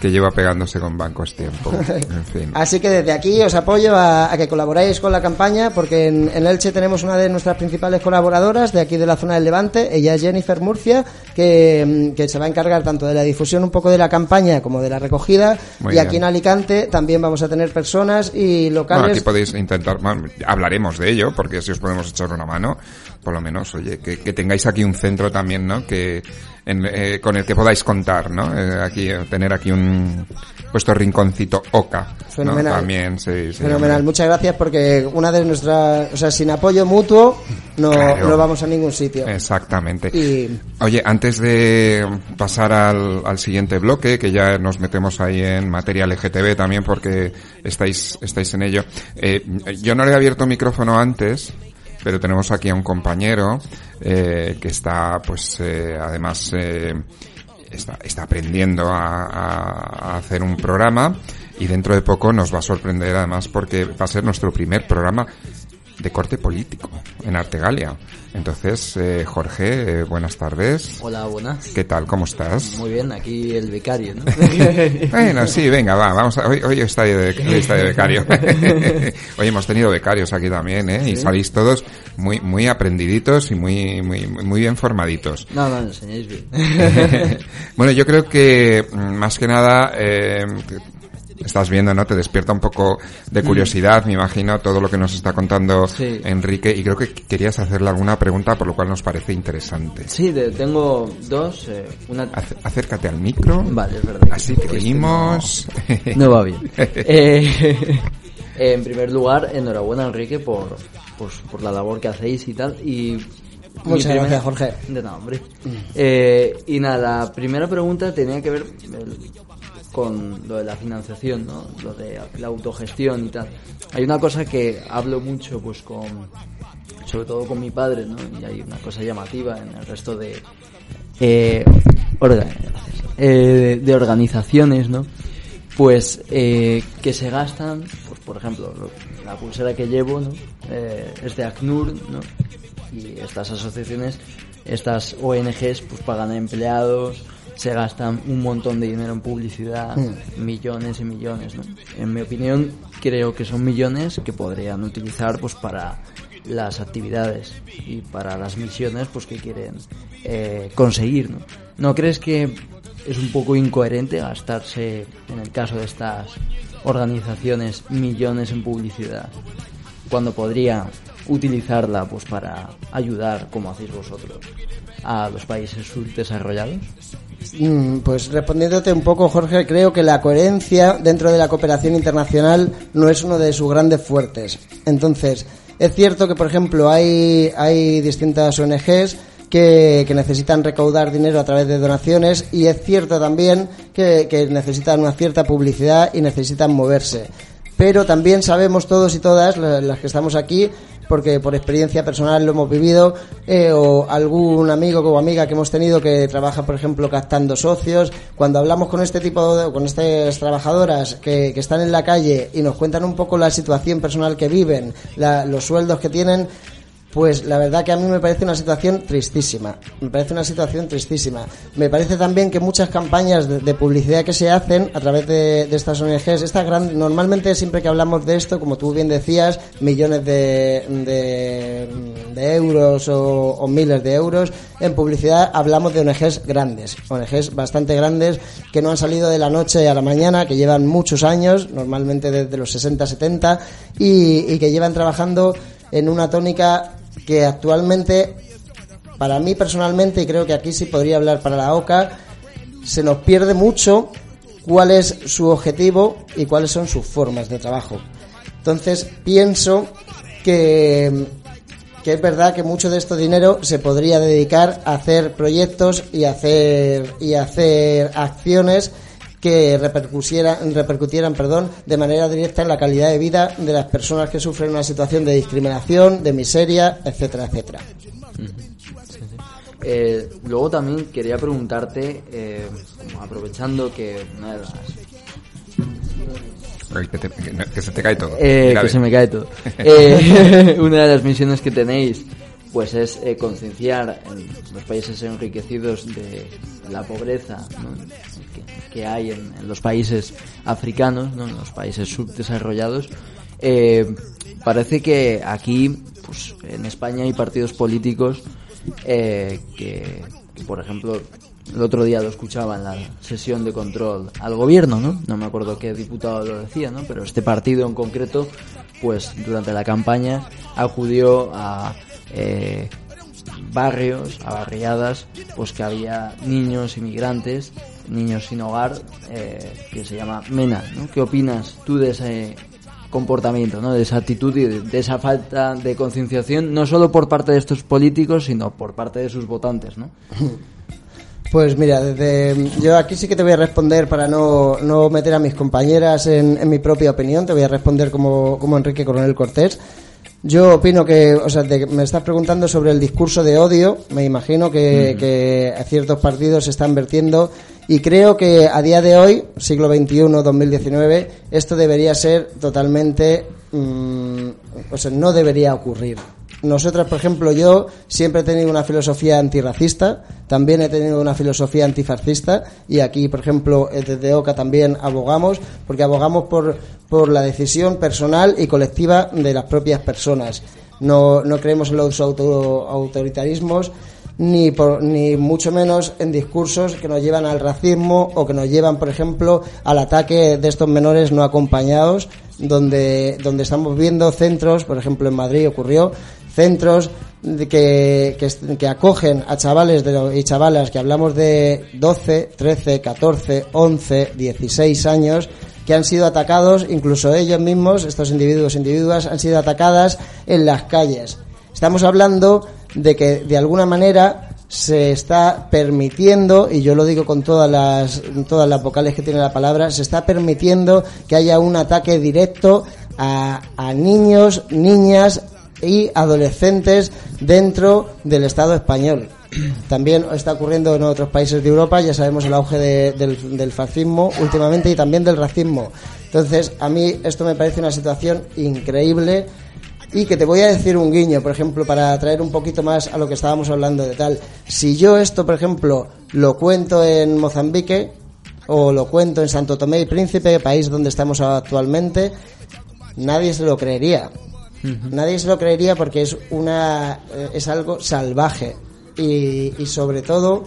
que lleva pegándose con bancos tiempo. (laughs) En fin. Así que desde aquí os apoyo a, a que colaboréis con la campaña, porque en, en Elche tenemos una de nuestras principales colaboradoras de aquí de la zona del Levante, ella es Jennifer Murcia, que, mm, que se va a encargar tanto de la difusión un poco de la campaña como de la recogida. Muy y aquí en Alicante también vamos a tener personas y Bueno, locales. aquí podéis intentar, bueno, hablaremos de ello, porque así os podemos echar una mano, por lo menos, oye, que, que tengáis aquí un centro también, ¿no? Que, en- eh, con el que podáis contar, ¿no? Eh, aquí, eh, tener aquí un, vuestro rinconcito Oca, ¿no? Fenomenal. También, sí, sí. Fenomenal, muchas gracias porque una de nuestras, o sea, sin apoyo mutuo no, Claro. no vamos a ningún sitio. Exactamente. Y Oye, antes de pasar al, al siguiente bloque, que ya nos metemos ahí en materia LGTB también porque estáis, estáis en ello, eh, yo no le he abierto micrófono antes, pero tenemos aquí a un compañero eh, que está, pues, eh, además, eh, está, está aprendiendo a, a- hacer un programa y dentro de poco nos va a sorprender además porque va a ser nuestro primer programa de corte político en Artegalia. Entonces, eh, Jorge, eh, buenas tardes. Hola, buenas. ¿Qué tal? ¿Cómo estás? Muy bien, aquí el becario, ¿no? (laughs) Bueno, sí, venga, va, vamos a, hoy, hoy está de, hoy está de becario. (laughs) hoy hemos tenido becarios aquí también, ¿eh? Y salís todos muy, muy aprendiditos y muy, muy, muy bien formaditos. no, no, enseñáis bien. (laughs) bueno, yo creo que mm, más que nada, eh, estás viendo, ¿no? Te despierta un poco de curiosidad, me imagino, todo lo que nos está contando Sí. Enrique, y creo que querías hacerle alguna pregunta, por lo cual nos parece interesante. Sí, de- tengo dos. eh, una... Ac- acércate al micro. Vale, es verdad. Así te Este oímos. No, no va bien. (laughs) Eh, (laughs) en primer lugar, enhorabuena, Enrique, por, por, por la labor que hacéis y tal. Y Muchas gracias, Jorge. De nada, hombre. Eh, y nada, la primera pregunta tenía que ver con lo de la financiación, ¿no? Lo de la autogestión y tal. Hay una cosa que hablo mucho, pues, con, sobre todo con mi padre, ¿no? Y hay una cosa llamativa en el resto de, eh, orga-. Eh, de organizaciones, ¿no? Pues eh, que se gastan, pues por ejemplo, lo- la pulsera que llevo, ¿no? Eh, es de ACNUR, ¿no? Y estas asociaciones, estas ONGs, pues pagan a empleados, se gastan un montón de dinero en publicidad, millones y millones, ¿no? En mi opinión, creo que son millones que podrían utilizar, pues para las actividades y para las misiones pues que quieren eh, conseguir ¿no? ¿no crees que es un poco incoherente gastarse en el caso de estas organizaciones millones en publicidad cuando podría utilizarla pues para ayudar como hacéis vosotros a los países subdesarrollados Mm, Pues respondiéndote un poco, Jorge, creo que la coherencia dentro de la cooperación internacional no es uno de sus grandes fuertes. Entonces, es cierto que, por ejemplo, hay, hay distintas ONGs que, que necesitan recaudar dinero a través de donaciones y es cierto también que, que necesitan una cierta publicidad y necesitan moverse. Pero también sabemos todos y todas, la- las que estamos aquí, porque por experiencia personal lo hemos vivido, eh, o algún amigo o amiga que hemos tenido que trabaja, por ejemplo, captando socios, cuando hablamos con este tipo de, con estas trabajadoras que, que están en la calle y nos cuentan un poco la situación personal que viven, la- los sueldos que tienen, pues la verdad que a mí me parece una situación tristísima. Me parece una situación tristísima. Me parece también que muchas campañas de, de publicidad que se hacen a través de, estas ONGs, estas grandes, normalmente siempre que hablamos de esto, como tú bien decías, millones de, de, de euros o, miles de euros en publicidad, hablamos de ONGs grandes, ONGs bastante grandes que no han salido de la noche a la mañana, que llevan muchos años, normalmente desde los 60, 70, y, y que llevan trabajando en una tónica que actualmente, para mí personalmente, y creo que aquí sí podría hablar para la OCA, se nos pierde mucho cuál es su objetivo y cuáles son sus formas de trabajo. Entonces, pienso que, que es verdad que mucho de este dinero se podría dedicar a hacer proyectos y hacer, y hacer acciones que repercutieran, repercutieran perdón, de manera directa en la calidad de vida de las personas que sufren una situación de discriminación, de miseria, etcétera, etcétera. Eh, luego también quería preguntarte, eh, aprovechando que una de las que, te- que- que se te cae todo. Eh, que se me cae todo. (laughs) Eh, (laughs) una de las misiones que tenéis pues es eh, concienciar en los países enriquecidos de la pobreza, ¿no? Que hay en, en los países africanos, ¿no? en los países subdesarrollados, eh, parece que aquí, pues en España hay partidos políticos eh, que, que, por ejemplo, el otro día lo escuchaba en la sesión de control al gobierno, ¿no? No me acuerdo qué diputado lo decía, ¿no? Pero este partido en concreto, pues durante la campaña acudió a eh, barrios, a barriadas, pues que había niños inmigrantes, niños sin hogar, eh, que se llama MENA, ¿no? ¿Qué opinas tú de ese comportamiento, ¿no? de esa actitud y de, esa falta de concienciación, no solo por parte de estos políticos, sino por parte de sus votantes, ¿no? (laughs) Pues mira, desde, yo aquí sí que te voy a responder para no, no meter a mis compañeras en, en mi propia opinión, te voy a responder como, como Enrique Coronel Cortés. Yo opino que, o sea, te- me estás preguntando sobre el discurso de odio, me imagino que, que ciertos partidos se están vertiendo y creo que a día de hoy, siglo XXI, 2019, esto debería ser totalmente, mm, o sea, no debería ocurrir. Nosotras, por ejemplo, yo siempre he tenido una filosofía antirracista, también he tenido una filosofía antifascista y aquí, por ejemplo, eh, desde OCA también abogamos, porque abogamos por, por la decisión personal y colectiva de las propias personas. No, no creemos en los auto- autoritarismos ni, por- ni mucho menos en discursos que nos llevan al racismo o que nos llevan, por ejemplo, al ataque de estos menores no acompañados, donde, donde estamos viendo centros, por ejemplo en Madrid ocurrió, centros que, que, acogen a chavales de, y chavalas que hablamos de 12, 13, 14, 11, 16 años que han sido atacados, incluso ellos mismos, estos individuos, individuas, han sido atacadas en las calles. Estamos hablando de que de alguna manera se está permitiendo, y yo lo digo con todas las, todas las vocales que tiene la palabra, se está permitiendo que haya un ataque directo a, a niños, niñas y adolescentes dentro del Estado español. (clears throat) También está ocurriendo en otros países de Europa, ya sabemos el auge de- del, del fascismo últimamente y también del racismo. Entonces, a mí esto me parece una situación increíble y que te voy a decir un guiño, por ejemplo, para traer un poquito más a lo que estábamos hablando de tal. Si yo esto, por ejemplo, lo cuento en Mozambique o lo cuento en Santo Tomé y Príncipe, país donde estamos actualmente, nadie se lo creería. Nadie se lo creería porque es una eh, es algo salvaje. Y, sobre todo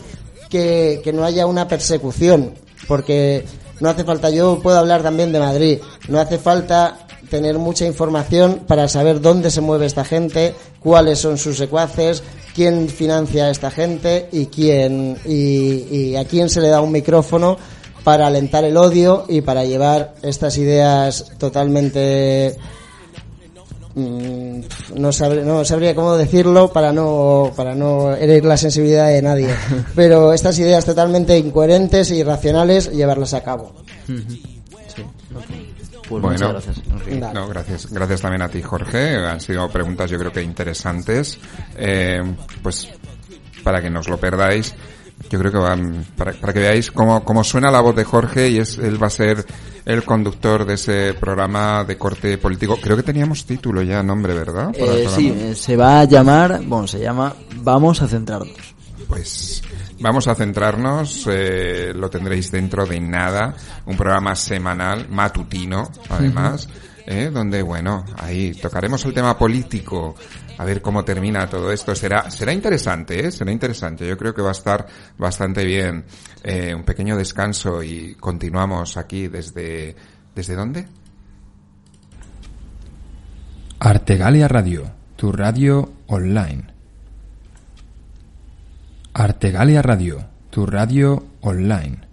que, que no haya una persecución porque no hace falta yo puedo hablar también de Madrid no hace falta tener mucha información para saber dónde se mueve esta gente cuáles son sus secuaces quién financia a esta gente y quién y a quién se le da un micrófono para alentar el odio y para llevar estas ideas totalmente Mm, no, sabré- no sabría cómo decirlo para no para no herir la sensibilidad de nadie (laughs) pero estas ideas totalmente incoherentes e irracionales llevarlas a cabo Pues Bueno. muchas gracias, Enrique. Vale. No, gracias, gracias también a ti, Jorge. Han sido preguntas, yo creo que interesantes. Eh, pues para que no os lo perdáis, yo creo que van para, para que veáis cómo, cómo suena la voz de Jorge y es él va a ser el conductor de ese programa de corte político. Creo que teníamos título ya, nombre, ¿verdad? Eh, sí, eh, se va a llamar, bueno, se llama Vamos a centrarnos. Pues vamos a centrarnos, eh, lo tendréis dentro de nada, un programa semanal, matutino, además, eh, donde, bueno, ahí tocaremos el tema político, a ver cómo termina todo esto. Será, será interesante, ¿eh? Será interesante. Yo creo que va a estar bastante bien. Eh, un pequeño descanso y continuamos aquí desde, ¿desde dónde? Artegalia Radio, tu radio online. Artegalia Radio, tu radio online.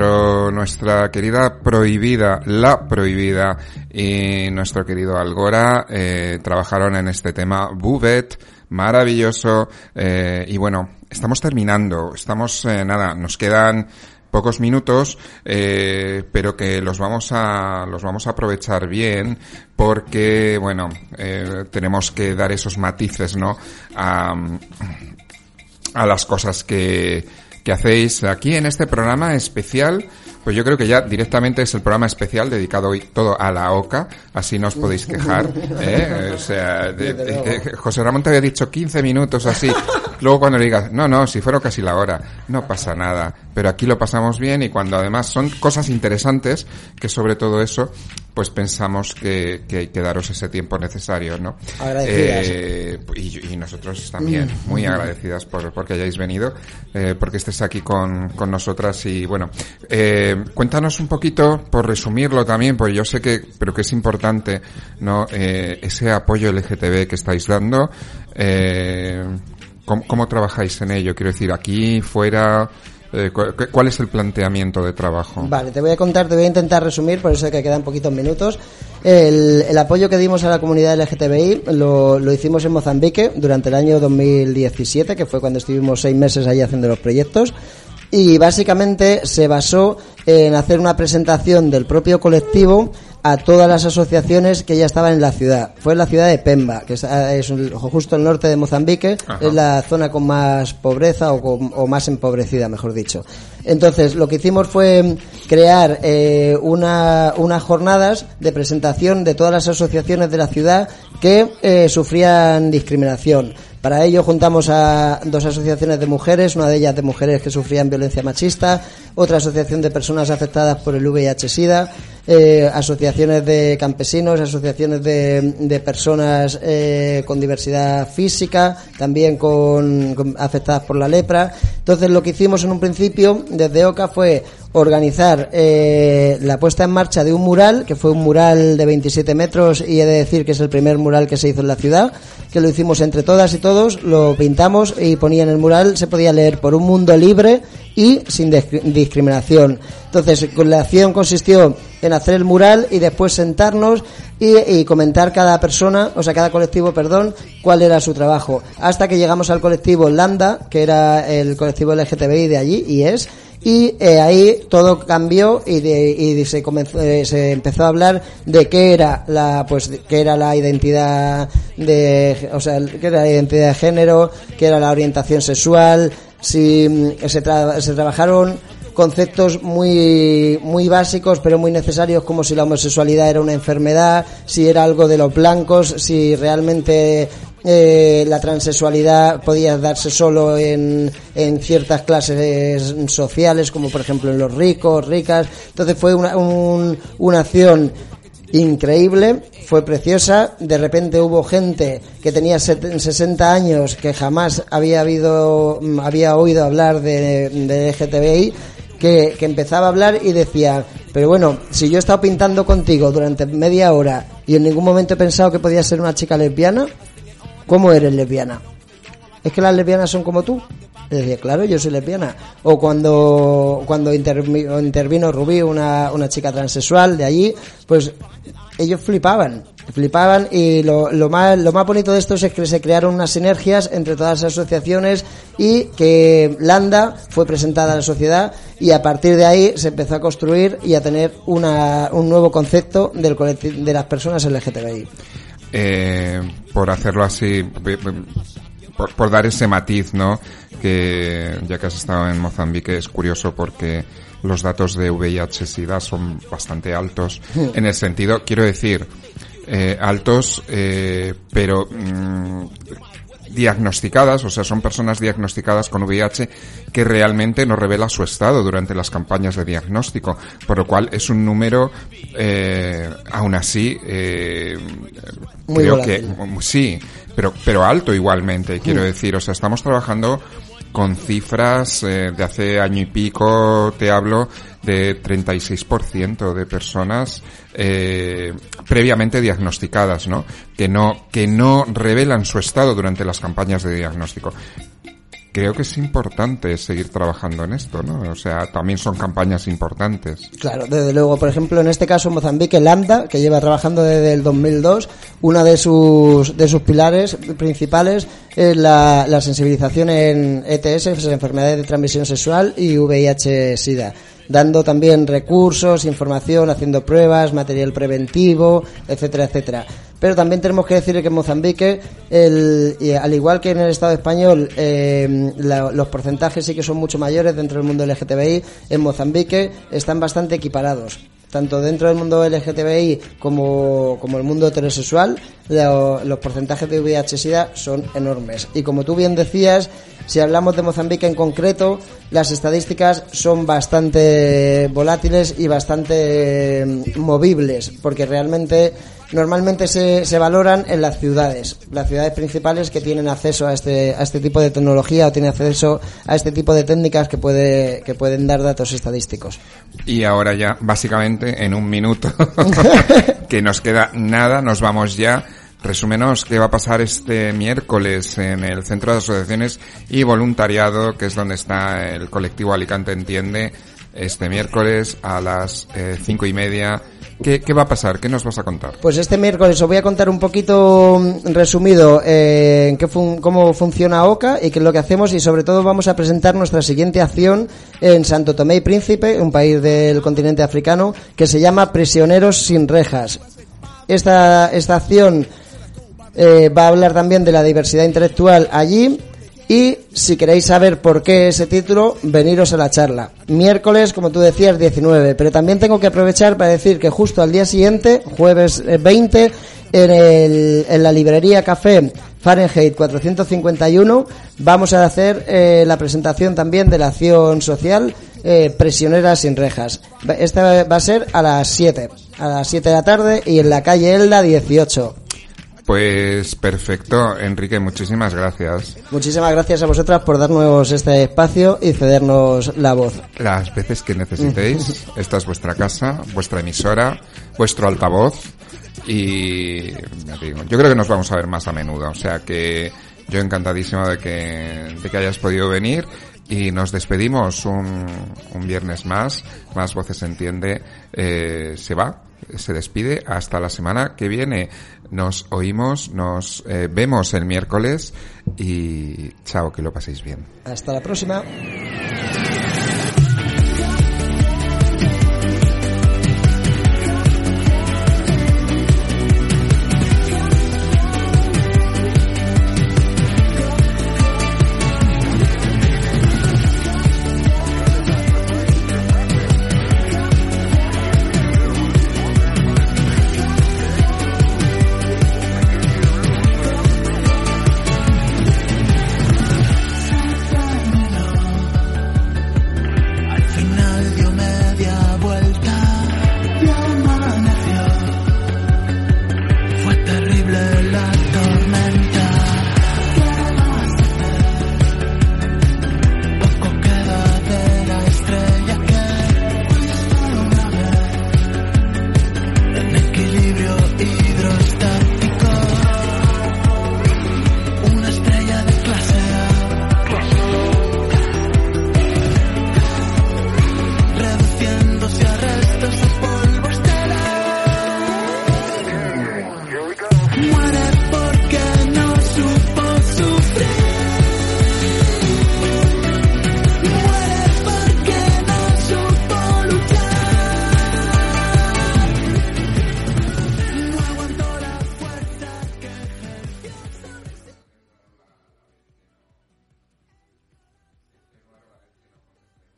Nuestro, nuestra querida prohibida, la prohibida y nuestro querido Algora eh, trabajaron en este tema. Buvet, maravilloso. Eh, y bueno, estamos terminando, estamos eh, nada, nos quedan pocos minutos, eh, pero que los vamos a los vamos a aprovechar bien porque bueno eh, tenemos que dar esos matices, ¿no? A, a las cosas que, que hacéis aquí en este programa especial. Pues yo creo que ya directamente es el programa especial dedicado hoy todo a la OCA, así no os podéis quejar. (laughs) ¿eh? O sea, de- de- de- José Ramón te había dicho 15 minutos así, Luego cuando le digas, no, no, si fuera casi la hora, no pasa nada. Pero aquí lo pasamos bien y cuando además son cosas interesantes, que sobre todo eso, pues pensamos que, que hay que daros ese tiempo necesario, ¿no? Agradecidas. Eh, y, y nosotros también, Mm. muy agradecidas por, porque hayáis venido, eh, porque estés aquí con, con nosotras y bueno, eh, cuéntanos un poquito, por resumirlo también, porque yo sé que, pero que es importante, ¿no? Eh, ese apoyo LGTB que estáis dando, ¿cómo, cómo trabajáis en ello? Quiero decir, aquí, fuera, eh, cu- cu- ¿cuál es el planteamiento de trabajo? Vale, te voy a contar, te voy a intentar resumir, por eso que quedan poquitos minutos. El, el apoyo que dimos a la comunidad LGTBI lo, lo hicimos en Mozambique durante el año 2017, que fue cuando estuvimos seis meses ahí haciendo los proyectos. Y básicamente se basó en hacer una presentación del propio colectivo a todas las asociaciones que ya estaban en la ciudad. Fue en la ciudad de Pemba, que es, es un- justo al norte de Mozambique, Ajá. es la zona con más pobreza o, con- o más empobrecida, mejor dicho. Entonces, lo que hicimos fue crear eh, una, unas jornadas de presentación de todas las asociaciones de la ciudad que eh, sufrían discriminación. Para ello juntamos a dos asociaciones de mujeres, una de ellas de mujeres que sufrían violencia machista, otra asociación de personas afectadas por el VIH-Sida, eh, asociaciones de campesinos, asociaciones de, de personas eh, con diversidad física, también con, con- afectadas por la lepra. Entonces lo que hicimos en un principio desde OCA fue organizar eh, la puesta en marcha de un mural, que fue un mural de 27 metros y he de decir que es el primer mural que se hizo en la ciudad, que lo hicimos entre todas y todos, lo pintamos y ponía en el mural, se podía leer por un mundo libre y sin discri- discriminación. Entonces, la acción consistió en hacer el mural y después sentarnos y, comentar cada persona, o sea, cada colectivo, perdón, cuál era su trabajo. Hasta que llegamos al colectivo Lambda, que era el colectivo LGTBI de allí y es, y eh, ahí todo cambió y, de- y se comenzó, eh, se empezó a hablar de qué era la pues qué era la identidad de o sea qué era la identidad de género qué era la orientación sexual si mm, se, tra- se trabajaron conceptos muy muy básicos pero muy necesarios como si la homosexualidad era una enfermedad si era algo de los blancos si realmente eh, la transexualidad podía darse solo en, en ciertas clases sociales, como por ejemplo en los ricos, ricas. Entonces fue una, un- una acción increíble, fue preciosa. De repente hubo gente que tenía set- 60 años que jamás había habido, había oído hablar de, de LGTBI que, que empezaba a hablar y decía, pero bueno, si yo he estado pintando contigo durante media hora y en ningún momento he pensado que podía ser una chica lesbiana, ¿cómo eres lesbiana? ¿Es que las lesbianas son como tú? Le decía, claro, yo soy lesbiana. O cuando, cuando intervi- intervino Rubí, una, una chica transexual de allí, pues ellos flipaban, flipaban y lo, lo, más, lo más bonito de esto es que se crearon unas sinergias entre todas las asociaciones y que Landa fue presentada a la sociedad y a partir de ahí se empezó a construir y a tener una, un nuevo concepto del de las personas LGTBI. Eh, por hacerlo así, be- be- por, por dar ese matiz, ¿no? Que ya que has estado en Mozambique es curioso porque los datos de VIH-Sida son bastante altos. (laughs) En el sentido, quiero decir, eh, altos, eh, pero mm, diagnosticadas, o sea, son personas diagnosticadas con VIH que realmente no revela su estado durante las campañas de diagnóstico, por lo cual es un número, eh, aún así, eh, Muy creo volátil. que mm, sí, pero pero alto igualmente, quiero decir, o sea, estamos trabajando con cifras eh, de hace año y pico, te hablo de 36% de personas eh, previamente diagnosticadas, ¿no? Que no que no revelan su estado durante las campañas de diagnóstico. Creo que es importante seguir trabajando en esto, ¿no? O sea, también son campañas importantes. Claro, desde luego. Por ejemplo, en este caso Mozambique, Lambda, que lleva trabajando desde el 2002, una de sus, de sus pilares principales es la, la sensibilización en ETS, enfermedades de transmisión sexual y VIH-Sida dando también recursos, información, haciendo pruebas, material preventivo, etcétera, etcétera. Pero también tenemos que decir que en Mozambique, el, al igual que en el Estado español, eh, la- los porcentajes sí que son mucho mayores dentro del mundo LGTBI, en Mozambique están bastante equiparados. Tanto dentro del mundo LGTBI como, como el mundo heterosexual, lo- los porcentajes de VIH-Sida son enormes. Y como tú bien decías, si hablamos de Mozambique en concreto, las estadísticas son bastante volátiles y bastante mm, movibles, porque realmente normalmente se, se valoran en las ciudades, las ciudades principales que tienen acceso a este, a este tipo de tecnología o tienen acceso a este tipo de técnicas que, puede, que pueden dar datos estadísticos. Y ahora ya, básicamente, en un minuto, (laughs) que nos queda nada, nos vamos ya. Resúmenos qué va a pasar este miércoles en el Centro de Asociaciones y Voluntariado, que es donde está el colectivo Alicante Entiende, este miércoles a las eh, cinco y media. ¿Qué, ¿Qué va a pasar? ¿Qué nos vas a contar? Pues este miércoles os voy a contar un poquito mm, resumido eh, en qué fun- cómo funciona OCA y qué es lo que hacemos y sobre todo vamos a presentar nuestra siguiente acción en Santo Tomé y Príncipe, un país del continente africano que se llama Prisioneros sin rejas. Esta, esta acción eh, va a hablar también de la diversidad intelectual allí y si queréis saber por qué ese título, veniros a la charla. Miércoles, como tú decías, 19. Pero también tengo que aprovechar para decir que justo al día siguiente, jueves eh, 20, en, el, en la librería Café Fahrenheit 451, vamos a hacer eh, la presentación también de la acción social eh, Prisioneras sin rejas. Esta va a ser a las 7, a las 7 de la tarde y en la calle Elda 18. Pues perfecto, Enrique, muchísimas gracias. Muchísimas gracias a vosotras por darnos este espacio y cedernos la voz. Las veces que necesitéis, (laughs) esta es vuestra casa, vuestra emisora, vuestro altavoz y ya digo, yo creo que nos vamos a ver más a menudo, o sea que yo encantadísimo de que, de que hayas podido venir y nos despedimos un, un viernes más, más voces entiende, eh, se va, se despide hasta la semana que viene. Nos oímos, nos eh, vemos el miércoles y chao, que lo paséis bien. Hasta la próxima.